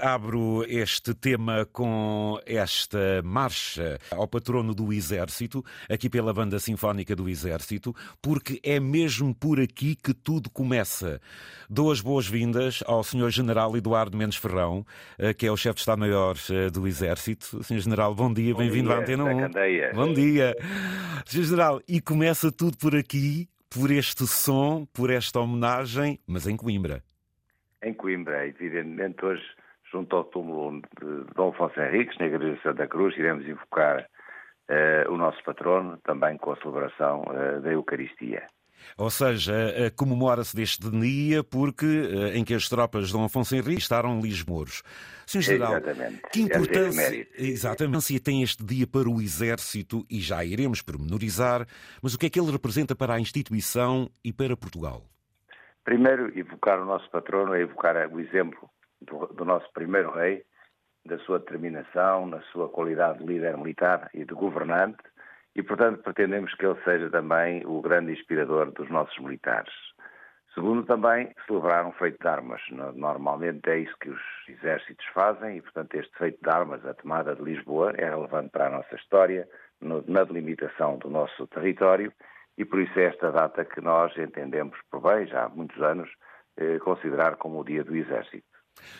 Abro este tema com esta marcha ao patrono do Exército, aqui pela Banda Sinfónica do Exército, porque é mesmo por aqui que tudo começa. Dou as boas-vindas ao Sr. General Eduardo Mendes Ferrão, eh, que é o chefe de Estado-Maior eh, do Exército. Sr. General, bom dia, bem-vindo à Antena 1. Bom dia. Sr. General, e começa tudo por aqui, por este som, por esta homenagem, mas em Coimbra. Em Coimbra, evidentemente hoje junto ao túmulo de Dom Afonso Henriques, na Igreja de Santa Cruz, iremos invocar uh, o nosso patrono, também com a celebração uh, da Eucaristia. Ou seja, comemora-se deste dia porque em que as tropas de Dom Afonso Henriques estaram lismouros. Sr. General, Exatamente. que importância Exatamente, tem este dia para o Exército e já iremos pormenorizar, mas o que é que ele representa para a instituição e para Portugal? Primeiro, evocar o nosso patrono é evocar o exemplo do, do nosso primeiro rei, da sua determinação, na sua qualidade de líder militar e de governante, e, portanto, pretendemos que ele seja também o grande inspirador dos nossos militares. Segundo, também celebrar um feito de armas. Normalmente é isso que os exércitos fazem e, portanto, este feito de armas, a tomada de Lisboa, é relevante para a nossa história, na delimitação do nosso território e por isso é esta data que nós entendemos por bem, já há muitos anos, eh, considerar como o Dia do Exército.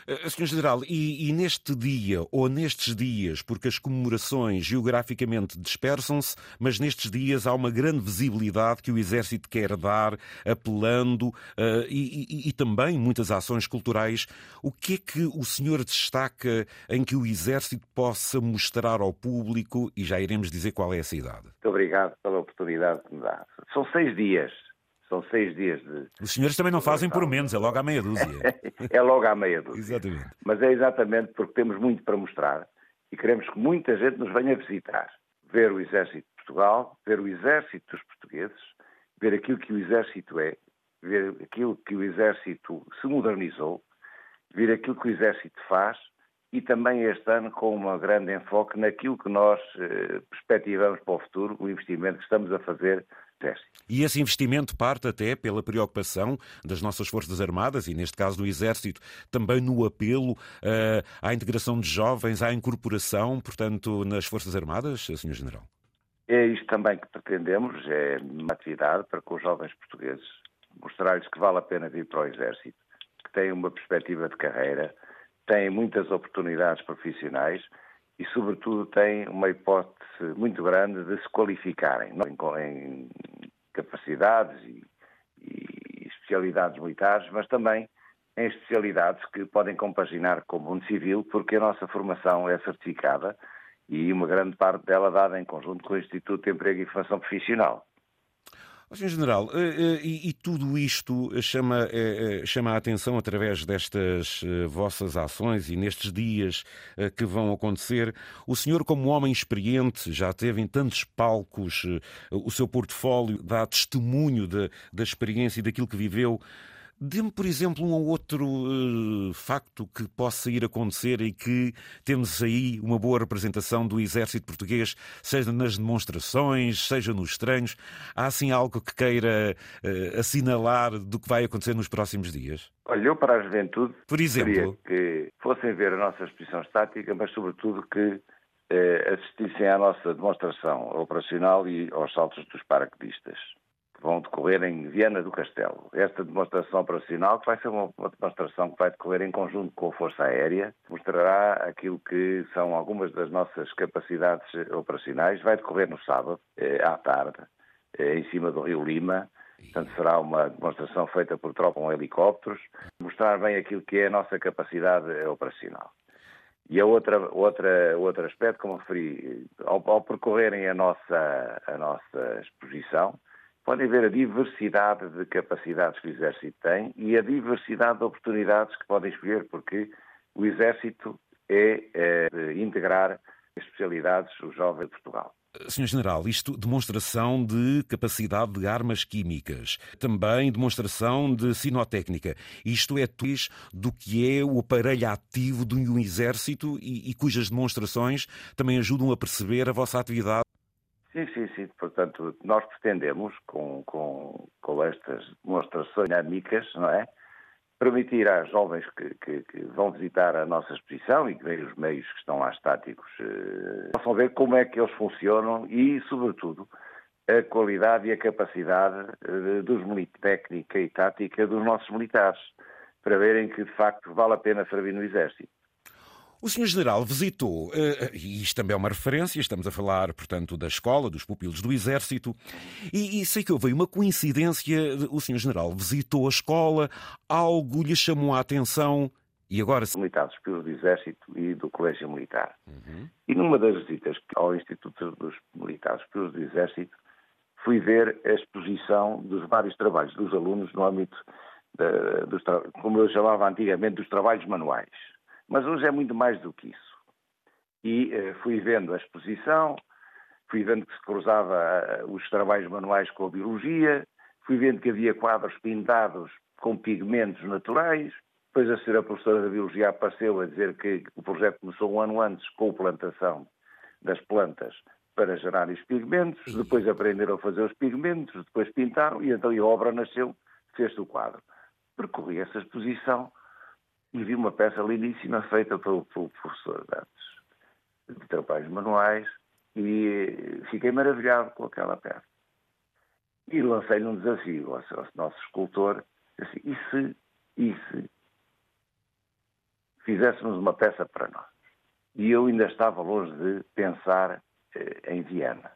Uh, Sr. General, e, e, neste dia, ou nestes dias, porque as comemorações geograficamente dispersam-se, mas nestes dias há uma grande visibilidade que o Exército quer dar, apelando, uh, e, e, e, também muitas ações culturais. O que é que o senhor destaca em que o Exército possa mostrar ao público, e já iremos dizer qual é essa idade? Muito obrigado pela oportunidade que me dá. São seis dias são seis dias de. Os senhores também não fazem por menos, é logo à meia dúzia. é logo à meia dúzia. Exatamente. Mas é exatamente porque temos muito para mostrar e queremos que muita gente nos venha visitar. Ver o Exército de Portugal, ver o Exército dos portugueses, ver aquilo que o Exército é, ver aquilo que o Exército se modernizou, ver aquilo que o Exército faz e também este ano com um grande enfoque naquilo que nós eh, perspectivamos para o futuro, o investimento que estamos a fazer e esse investimento parte até pela preocupação das nossas Forças Armadas e, neste caso, do Exército, também no apelo uh, à integração de jovens, à incorporação, portanto, nas Forças Armadas, Sr. General? É isto também que pretendemos, é uma atividade para com os jovens portugueses, mostrar-lhes que vale a pena vir para o Exército, que têm uma perspectiva de carreira, têm muitas oportunidades profissionais e, sobretudo, têm uma hipótese muito grande de se qualificarem em, capacidades e, e especialidades militares, mas também em especialidades que podem compaginar com o mundo civil, porque a nossa formação é certificada e uma grande parte dela dada em conjunto com o Instituto de Emprego e Formação Profissional. Sr. General, eh, eh, e, tudo isto chama, eh, chama a atenção através destas vossas ações e nestes dias que vão acontecer. O senhor, como homem experiente, já teve em tantos palcos o seu portfólio, dá testemunho da experiência e daquilo que viveu. Dê-me, por exemplo, um ou outro uh, facto que possa ir acontecer e que temos aí uma boa representação do exército português, seja nas demonstrações, seja nos treinos. Há assim algo que queira uh, assinalar do que vai acontecer nos próximos dias? Olha, eu para a juventude por exemplo, que fossem ver a nossa exposição estática, mas sobretudo que eh, assistissem à nossa demonstração operacional e aos saltos dos paraquedistas vão decorrer em Viana do Castelo. Esta demonstração operacional, que vai ser uma, demonstração que vai decorrer em conjunto com a Força Aérea, mostrará aquilo que são algumas das nossas capacidades operacionais. Vai decorrer no sábado, eh, à tarde, eh, em cima do Rio Lima. Portanto, será uma demonstração feita por tropa com helicópteros, mostrar bem aquilo que é a nossa capacidade operacional. E a outra, outra, outro aspecto, como referi, ao, ao percorrerem a nossa, a nossa exposição, podem ver a diversidade de capacidades que o Exército tem e a diversidade de oportunidades que podem escolher, porque o Exército é, é integrar especialidades os jovens de Portugal. Sr. General, isto demonstração de capacidade de armas químicas, também demonstração de sinotécnica. Isto é tudo do que é o aparelho ativo de um exército e, e cujas demonstrações também ajudam a perceber a vossa atividade Sim, sim, sim. Portanto, nós pretendemos, com, com, com estas demonstrações dinâmicas, não é? permitir às jovens que, que, que, vão visitar a nossa exposição e que veem os meios que estão lá estáticos, eh, possam ver como é que eles funcionam e, sobretudo, a qualidade e a capacidade eh, dos técnica e tática dos nossos militares, para verem que, de facto, vale a pena servir no Exército. O Sr. General visitou, eh, e isto também é uma referência, estamos a falar, portanto, da escola, dos pupilos do Exército, e, e sei que houve uma coincidência, o Sr. General visitou a escola, algo lhe chamou a atenção e agora... Militares pupilos do Exército e do Colégio Militar. Uhum. E numa das visitas ao Instituto dos Militares pupilos do Exército, fui ver a exposição dos vários trabalhos dos alunos no âmbito, dos, como eu chamava antigamente, dos trabalhos manuais. Mas hoje é muito mais do que isso. E eh, fui vendo a exposição, fui vendo que se cruzava eh, os trabalhos manuais com a biologia, fui vendo que havia quadros pintados com pigmentos naturais. Depois a senhora professora da biologia apareceu a dizer que o projeto começou um ano antes com a plantação das plantas para gerar os pigmentos, depois aprenderam a fazer os pigmentos, depois pintaram e então a obra nasceu, fez-se o quadro. Percorri essa exposição e vi uma peça lindíssima feita pelo, pelo professor de artes de trabalhos manuais e fiquei maravilhado com aquela peça. E lancei-lhe um desafio ao, ao nosso escultor, assim, e se, e se fizéssemos uma peça para nós? E eu ainda estava longe de pensar eh, em Viana.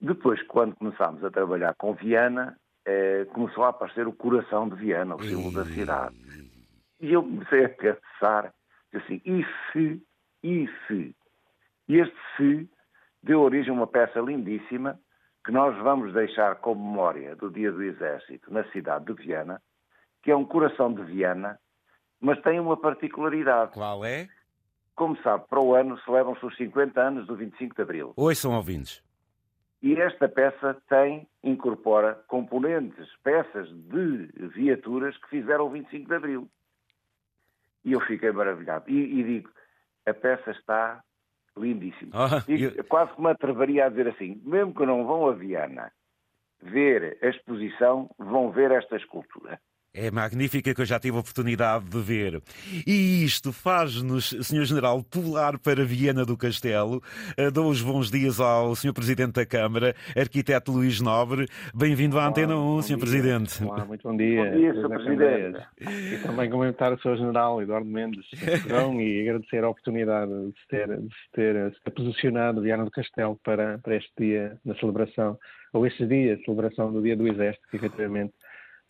Depois, quando começámos a trabalhar com Viana, eh, começou a aparecer o coração de Viana, o símbolo da cidade. E eu comecei a pensar assim, e se, e se? E este se deu origem a uma peça lindíssima que nós vamos deixar como memória do Dia do Exército na cidade de Viana, que é um coração de Viana, mas tem uma particularidade. Qual é? Como sabe, para o ano celebram-se os 50 anos do 25 de Abril. Oi, são ouvintes. E esta peça tem, incorpora componentes, peças de viaturas que fizeram o 25 de Abril. E eu fiquei maravilhado. E, e digo, a peça está lindíssima. Ah, digo, eu... Quase que me atreveria a dizer assim, mesmo que não vão a Viana ver a exposição, vão ver esta escultura. É magnífica que eu já tive a oportunidade de ver. E isto faz-nos, Sr. General, pular para Viana do Castelo. Eh, dou os bons dias ao Sr. Presidente da Câmara, arquiteto Luís Nobre. Bem-vindo à Antena 1, Sr. Presidente. Olá, muito bom dia. Bom dia, Sr. Presidente. E também cumprimentar o Sr. General Eduardo Mendes e agradecer a oportunidade de se ter, de se ter, de se ter posicionado Viana do Castelo para, para este dia da celebração, ou este dia de celebração do Dia do Exército, que efetivamente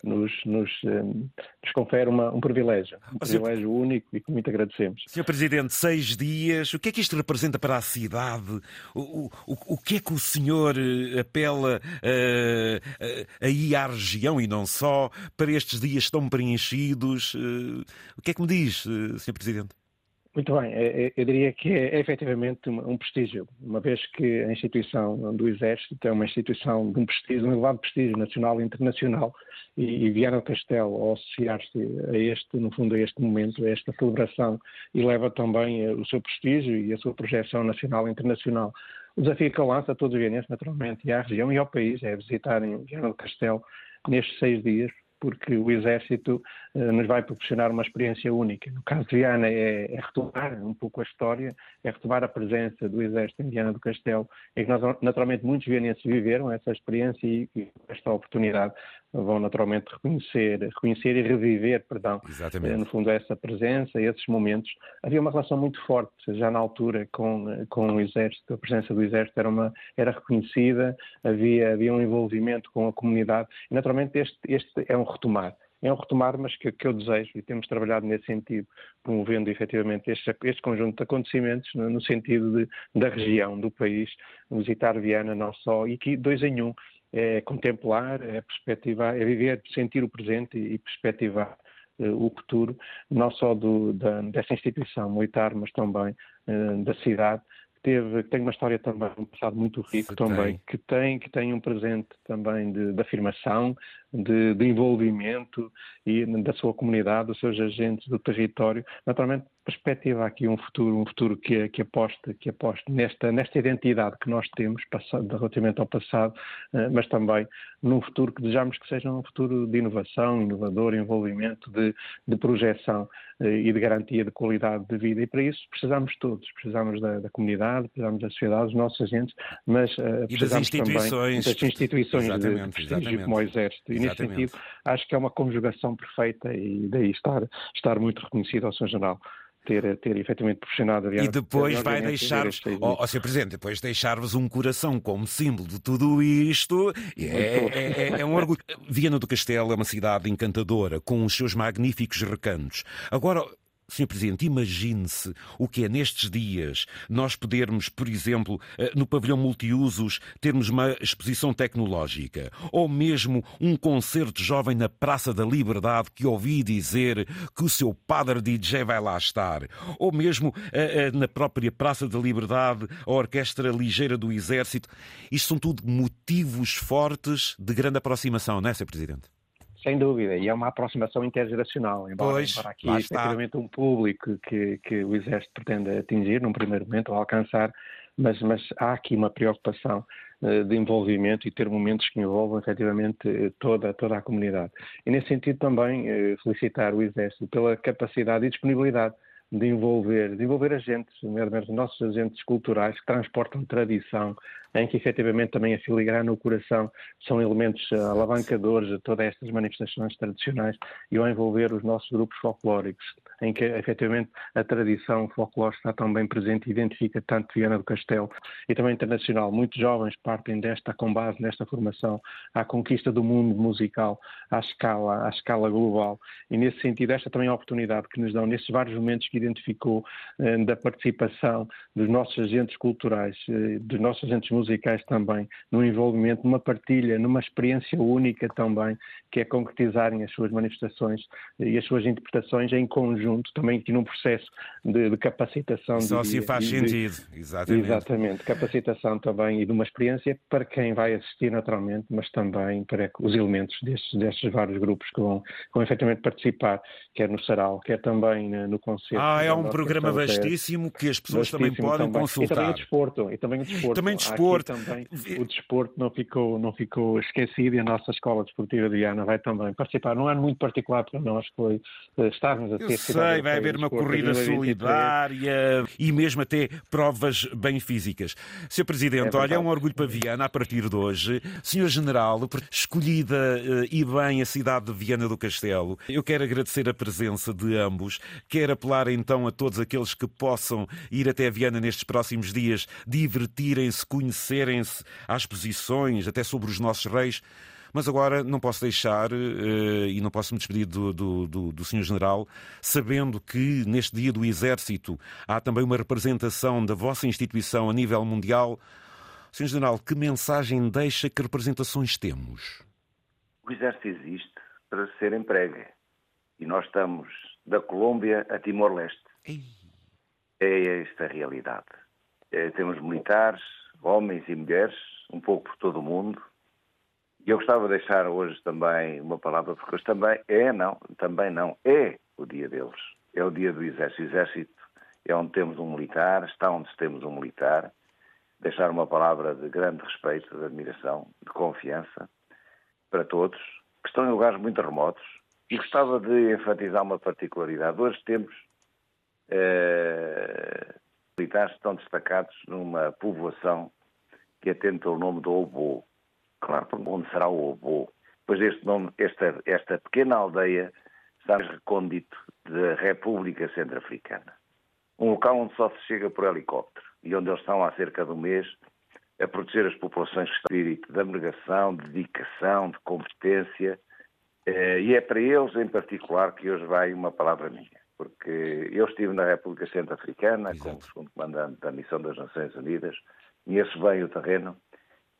nos, nos, um, nos confere uma, um privilégio, um privilégio único e que muito agradecemos. Sr. Presidente, seis dias, o que é que isto representa para a cidade? O, o, o que é que o senhor eh, apela uh, uh, aí à região e não só para estes dias tão preenchidos? Uh, o que é que me diz, Sr. Presidente? Muito bem, é, é, eu diria que é, é efetivamente um prestígio, uma vez que a instituição do Exército é uma instituição de um prestígio, um elevado prestígio nacional e internacional, e, e Castelo, ao associar-se a este, no fundo, a este momento, a esta celebração, eleva também o seu prestígio e a sua projeção nacional e internacional. O desafio que eu lanço a todos os vienenses, naturalmente, e à região e ao país, é visitarem Viana do Castelo nestes seis dias, porque o Exército uh, nos vai proporcionar uma experiência única. No caso de Viana é, é, retomar um pouco a história, é retomar a presença do Exército em Viana do Castelo, em que nós, naturalmente muitos vienenses viveram essa experiência e, e esta oportunidade vão naturalmente reconhecer, reconhecer e reviver, perdão, Exatamente. no fundo essa presença, esses momentos. Havia uma relação muito forte já na altura com, com o Exército, a presença do Exército era, uma, era reconhecida, havia, havia um envolvimento com a comunidade e naturalmente este, este é um retomar. É um retomar, mas que, que, eu desejo, e temos trabalhado nesse sentido, promovendo efetivamente este, este conjunto de acontecimentos no, no sentido de, da região, do país, visitar Viana não só, e que dois em um, é contemplar, é perspectivar, é viver, sentir o presente e, perspectivar uh, o futuro, não só do, da, dessa instituição militar, mas também uh, da cidade, teve, tem uma história também, um passado muito rico Se também, tem. que tem, que tem um presente também de, de afirmação, de, de, envolvimento e da sua comunidade, dos seus agentes do território. Naturalmente, perspectiva aqui um futuro, um futuro que, que aposte, que aposte nesta, nesta identidade que nós temos passado, relativamente ao passado, uh, mas também num futuro que desejamos que seja um futuro de inovação, inovador, envolvimento, de, de projeção uh, e de garantia de qualidade de vida. E para isso precisamos todos, precisamos da, da comunidade, precisamos da sociedade, dos nossos agentes, mas uh, e das instituições, também das instituições exatamente, de prestígio como o Exército. E exatamente. nesse sentido acho que é uma conjugação perfeita e daí estar, estar muito reconhecido ao Sr. General ter, ter efetivamente proporcionado a E depois vai deixar-vos, ó oh, Sr. Presidente, depois deixar-vos um coração como símbolo de tudo isto, é, é, é, é um orgulho. Viana do Castelo é uma cidade encantadora, com os seus magníficos recantos. Agora, Sr. Presidente, imagine-se o que é nestes dias nós podermos, por exemplo, eh, no pavilhão multiusos, termos uma exposição tecnológica, ou mesmo um concerto jovem na Praça da Liberdade que ouvi dizer que o seu padre DJ vai lá estar, ou mesmo eh, eh, na própria Praça da Liberdade a Orquestra Ligeira do Exército. Isto são tudo motivos fortes de grande aproximação, não é, Sr. Presidente? Sem dúvida, e é uma aproximação intergeracional, embora, pois, embora aqui efetivamente um público que, que o Exército pretende atingir num primeiro momento ou alcançar, mas, mas há aqui uma preocupação uh, de envolvimento e ter momentos que envolvam efetivamente eh, toda, toda a comunidade. E nesse sentido também uh, felicitar o Exército pela capacidade e disponibilidade de envolver, de envolver agentes, nomeadamente os nossos agentes culturais que transportam tradição, em que efetivamente também a filigrana o coração são elementos eh, alavancadores de todas estas manifestações tradicionais e ao envolver os nossos grupos folclóricos, em que efetivamente a tradição folclórica está tão bem presente e identifica tanto Viana do Castelo e também internacional. Muitos jovens partem desta, com base nesta formação, à conquista do mundo musical à escala, à escala global. E nesse sentido, esta também é a oportunidade que nos dão, nesses vários momentos que identificou, eh, da participação dos nossos agentes culturais, eh, dos nossos agentes musicais também, no envolvimento, numa partilha, numa experiência única também, que é concretizarem as suas manifestações e as suas interpretações em conjunto, também aqui num processo de, de capacitação. Só de, se faz de, sentido, exatamente. Exatamente, capacitação também e de uma experiência para quem vai assistir naturalmente, mas também para os elementos destes, destes vários grupos que vão, que vão efetivamente participar, quer no Sarau, quer também no concerto. Ah, é um programa vastíssimo que as pessoas também podem também. consultar. E também o desporto. E também o desporto. Também desporto. Também, o desporto não ficou, não ficou esquecido e a nossa Escola Desportiva de Viana vai também participar. Num ano muito particular para nós foi eh, estarmos a ter... Eu sei, vai haver uma corrida solidária e mesmo até provas bem físicas. Sr. Presidente, é olha, é um orgulho para Viana a partir de hoje. Senhor General, escolhida eh, e bem a cidade de Viana do Castelo, eu quero agradecer a presença de ambos, quero apelar então a todos aqueles que possam ir até Viana nestes próximos dias, divertirem-se, conhecerem-se às posições, até sobre os nossos reis. Mas agora não posso deixar uh, e não posso me despedir do, do, do, do Sr. General, sabendo que neste dia do Exército há também uma representação da vossa instituição a nível mundial. Sr. General, que mensagem deixa, que representações temos? O Exército existe para ser empregue. E nós estamos da Colômbia a Timor-Leste. É esta a realidade. É, temos militares, homens e mulheres, um pouco por todo o mundo. E eu gostava de deixar hoje também uma palavra, porque hoje também é, não, também não, é o dia deles. É o dia do Exército. O Exército é onde temos um militar, está onde temos um militar. Deixar uma palavra de grande respeito, de admiração, de confiança para todos, que estão em lugares muito remotos, e gostava de enfatizar uma particularidade. Hoje temos eh, militares que estão destacados numa povoação que atende pelo nome do Obo. Claro, onde será o Obo? Pois este nome, esta, esta pequena aldeia está recôndito da República Centro-Africana. Um local onde só se chega por helicóptero e onde eles estão há cerca de um mês a proteger as populações de espírito de abnegação, de dedicação, de competência eh, e é para eles em particular que hoje vai uma palavra minha, porque eu estive na República Centro-Africana como segundo comandante da Missão das Nações Unidas, conheço bem o terreno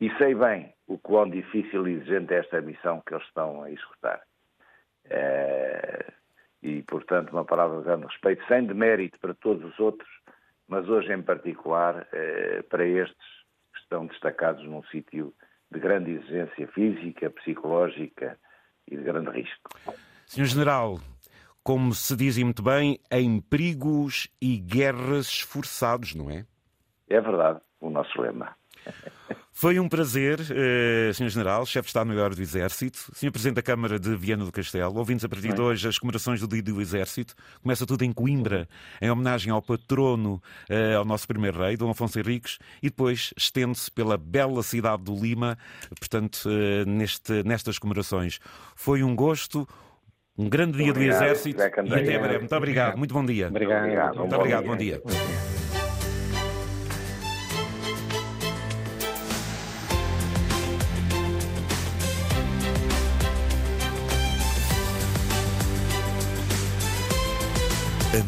e sei bem o quão difícil e exigente é esta missão que eles estão a executar. Eh, e, portanto, uma palavra de grande respeito, sem demérito para todos os outros, mas hoje em particular eh, para estes que estão destacados num sítio de grande exigência física, psicológica, e de grande risco. Senhor General, como se dizem muito bem, em perigos e guerras esforçados, não é? É verdade, o nosso lema. Foi um prazer, uh, Sr. General, Chefe de Estado-Maior do Exército, Sr. Presidente da Câmara de Viana do Castelo. Ouvimos a partir de hoje as comemorações do Dia do Exército. Começa tudo em Coimbra, em homenagem ao patrono, uh, ao nosso primeiro rei, Dom Afonso Henriques, e depois estende-se pela bela cidade do Lima, portanto, uh, neste, nestas comemorações. Foi um gosto, um grande dia obrigado, do Exército e até breve. Muito obrigado, muito bom dia. Obrigado, muito obrigado, bom dia. Bom dia.